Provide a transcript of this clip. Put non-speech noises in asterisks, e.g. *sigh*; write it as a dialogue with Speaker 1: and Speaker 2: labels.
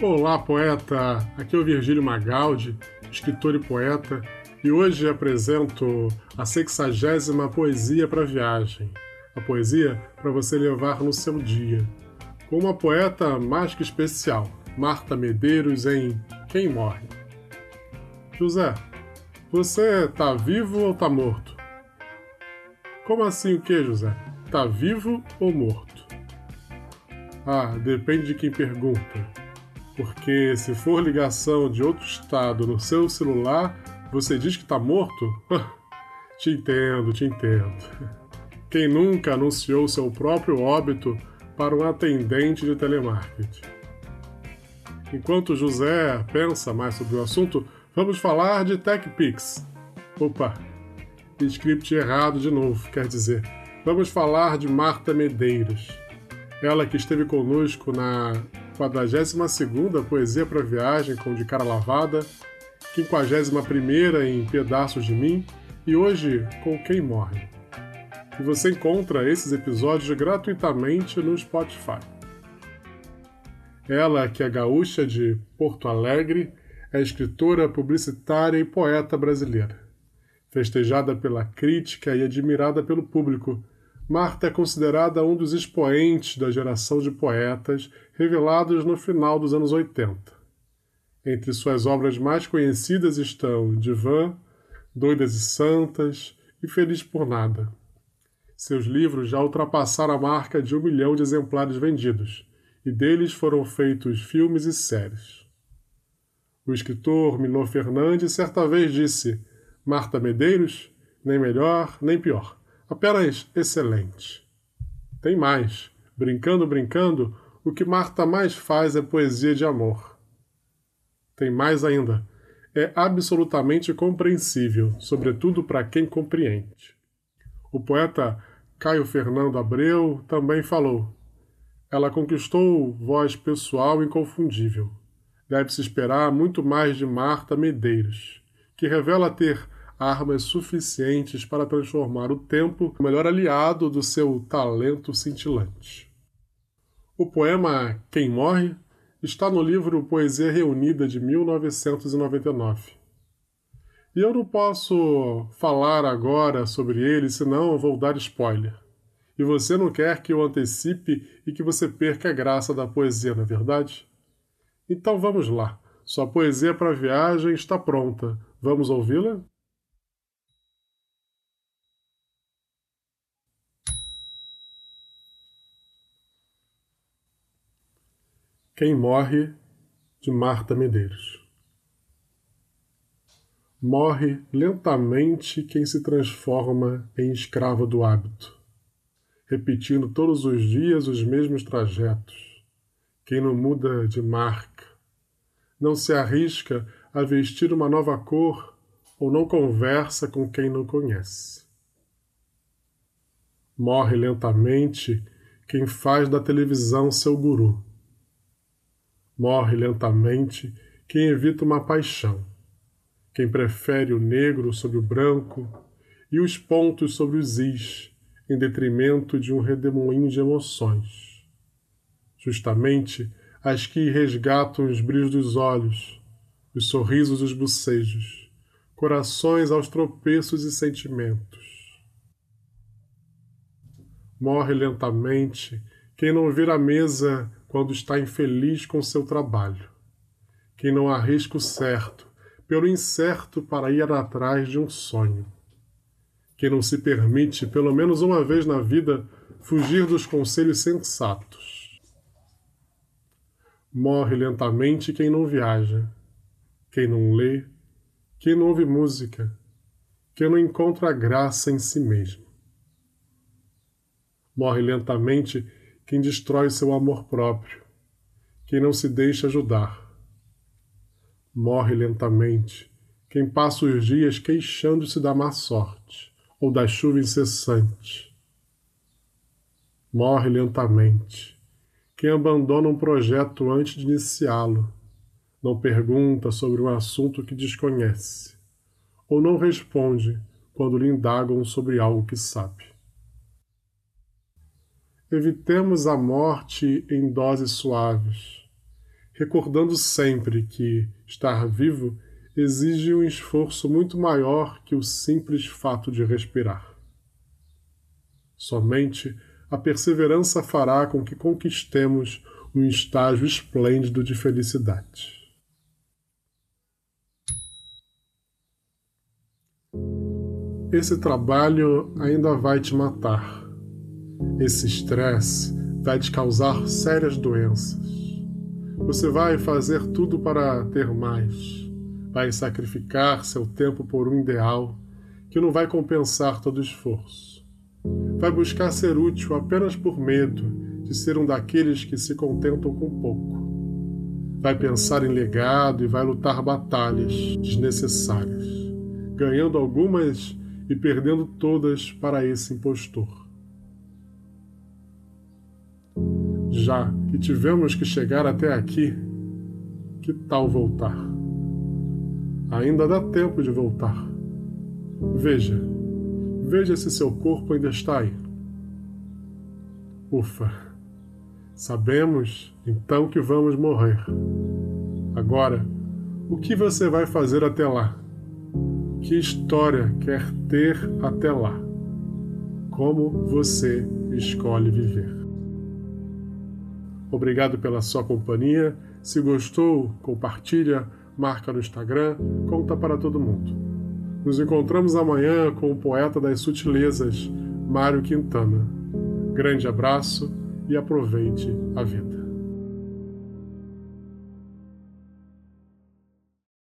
Speaker 1: Olá, poeta! Aqui é o Virgílio Magaldi, escritor e poeta, e hoje apresento a sexagésima Poesia para Viagem. A poesia para você levar no seu dia. Com uma poeta mais que especial, Marta Medeiros, em Quem Morre. José, você tá vivo ou tá morto? Como assim o que, José? Tá vivo ou morto? Ah, depende de quem pergunta. Porque se for ligação de outro estado no seu celular, você diz que tá morto? *laughs* te entendo, te entendo. Quem nunca anunciou seu próprio óbito para um atendente de telemarketing? Enquanto José pensa mais sobre o assunto, vamos falar de TechPix. Opa, script errado de novo, quer dizer, vamos falar de Marta Medeiros. Ela que esteve conosco na 42ª Poesia para Viagem com De Cara Lavada, 51ª em Pedaços de Mim e hoje com Quem Morre. E você encontra esses episódios gratuitamente no Spotify. Ela, que é gaúcha de Porto Alegre, é escritora, publicitária e poeta brasileira. Festejada pela crítica e admirada pelo público, Marta é considerada um dos expoentes da geração de poetas revelados no final dos anos 80. Entre suas obras mais conhecidas estão Divã, Doidas e Santas e Feliz por Nada. Seus livros já ultrapassaram a marca de um milhão de exemplares vendidos, e deles foram feitos filmes e séries. O escritor Milor Fernandes certa vez disse: Marta Medeiros, nem melhor nem pior apenas excelente. Tem mais. Brincando, brincando, o que Marta mais faz é poesia de amor. Tem mais ainda. É absolutamente compreensível, sobretudo para quem compreende. O poeta Caio Fernando Abreu também falou. Ela conquistou voz pessoal inconfundível. Deve-se esperar muito mais de Marta Medeiros, que revela ter armas suficientes para transformar o tempo no melhor aliado do seu talento cintilante. O poema Quem Morre está no livro Poesia Reunida de 1999. E eu não posso falar agora sobre ele, senão vou dar spoiler. E você não quer que eu antecipe e que você perca a graça da poesia, não é verdade? Então vamos lá. Sua poesia para viagem está pronta. Vamos ouvi-la? Quem morre de Marta Medeiros. Morre lentamente quem se transforma em escravo do hábito, repetindo todos os dias os mesmos trajetos. Quem não muda de marca, não se arrisca a vestir uma nova cor ou não conversa com quem não conhece. Morre lentamente quem faz da televisão seu guru Morre lentamente quem evita uma paixão, quem prefere o negro sobre o branco e os pontos sobre os is, em detrimento de um redemoinho de emoções. Justamente as que resgatam os brilhos dos olhos, os sorrisos dos bocejos, corações aos tropeços e sentimentos. Morre lentamente quem não vira a mesa quando está infeliz com seu trabalho. Quem não arrisca o certo pelo incerto para ir atrás de um sonho. Quem não se permite, pelo menos uma vez na vida, fugir dos conselhos sensatos. Morre lentamente quem não viaja, quem não lê, quem não ouve música, quem não encontra graça em si mesmo. Morre lentamente quem destrói seu amor próprio, quem não se deixa ajudar. Morre lentamente quem passa os dias queixando-se da má sorte ou da chuva incessante. Morre lentamente quem abandona um projeto antes de iniciá-lo, não pergunta sobre um assunto que desconhece, ou não responde quando lhe indagam sobre algo que sabe. Evitemos a morte em doses suaves. recordando sempre que estar vivo exige um esforço muito maior que o simples fato de respirar. Somente a perseverança fará com que conquistemos um estágio esplêndido de felicidade. Esse trabalho ainda vai te matar. Esse estresse vai te causar sérias doenças. Você vai fazer tudo para ter mais. Vai sacrificar seu tempo por um ideal que não vai compensar todo o esforço. Vai buscar ser útil apenas por medo de ser um daqueles que se contentam com pouco. Vai pensar em legado e vai lutar batalhas desnecessárias, ganhando algumas e perdendo todas para esse impostor. Já que tivemos que chegar até aqui, que tal voltar? Ainda dá tempo de voltar. Veja, veja se seu corpo ainda está aí. Ufa, sabemos então que vamos morrer. Agora, o que você vai fazer até lá? Que história quer ter até lá? Como você escolhe viver? Obrigado pela sua companhia. Se gostou, compartilha, marca no Instagram, conta para todo mundo. Nos encontramos amanhã com o poeta das sutilezas, Mário Quintana. Grande abraço e aproveite a vida.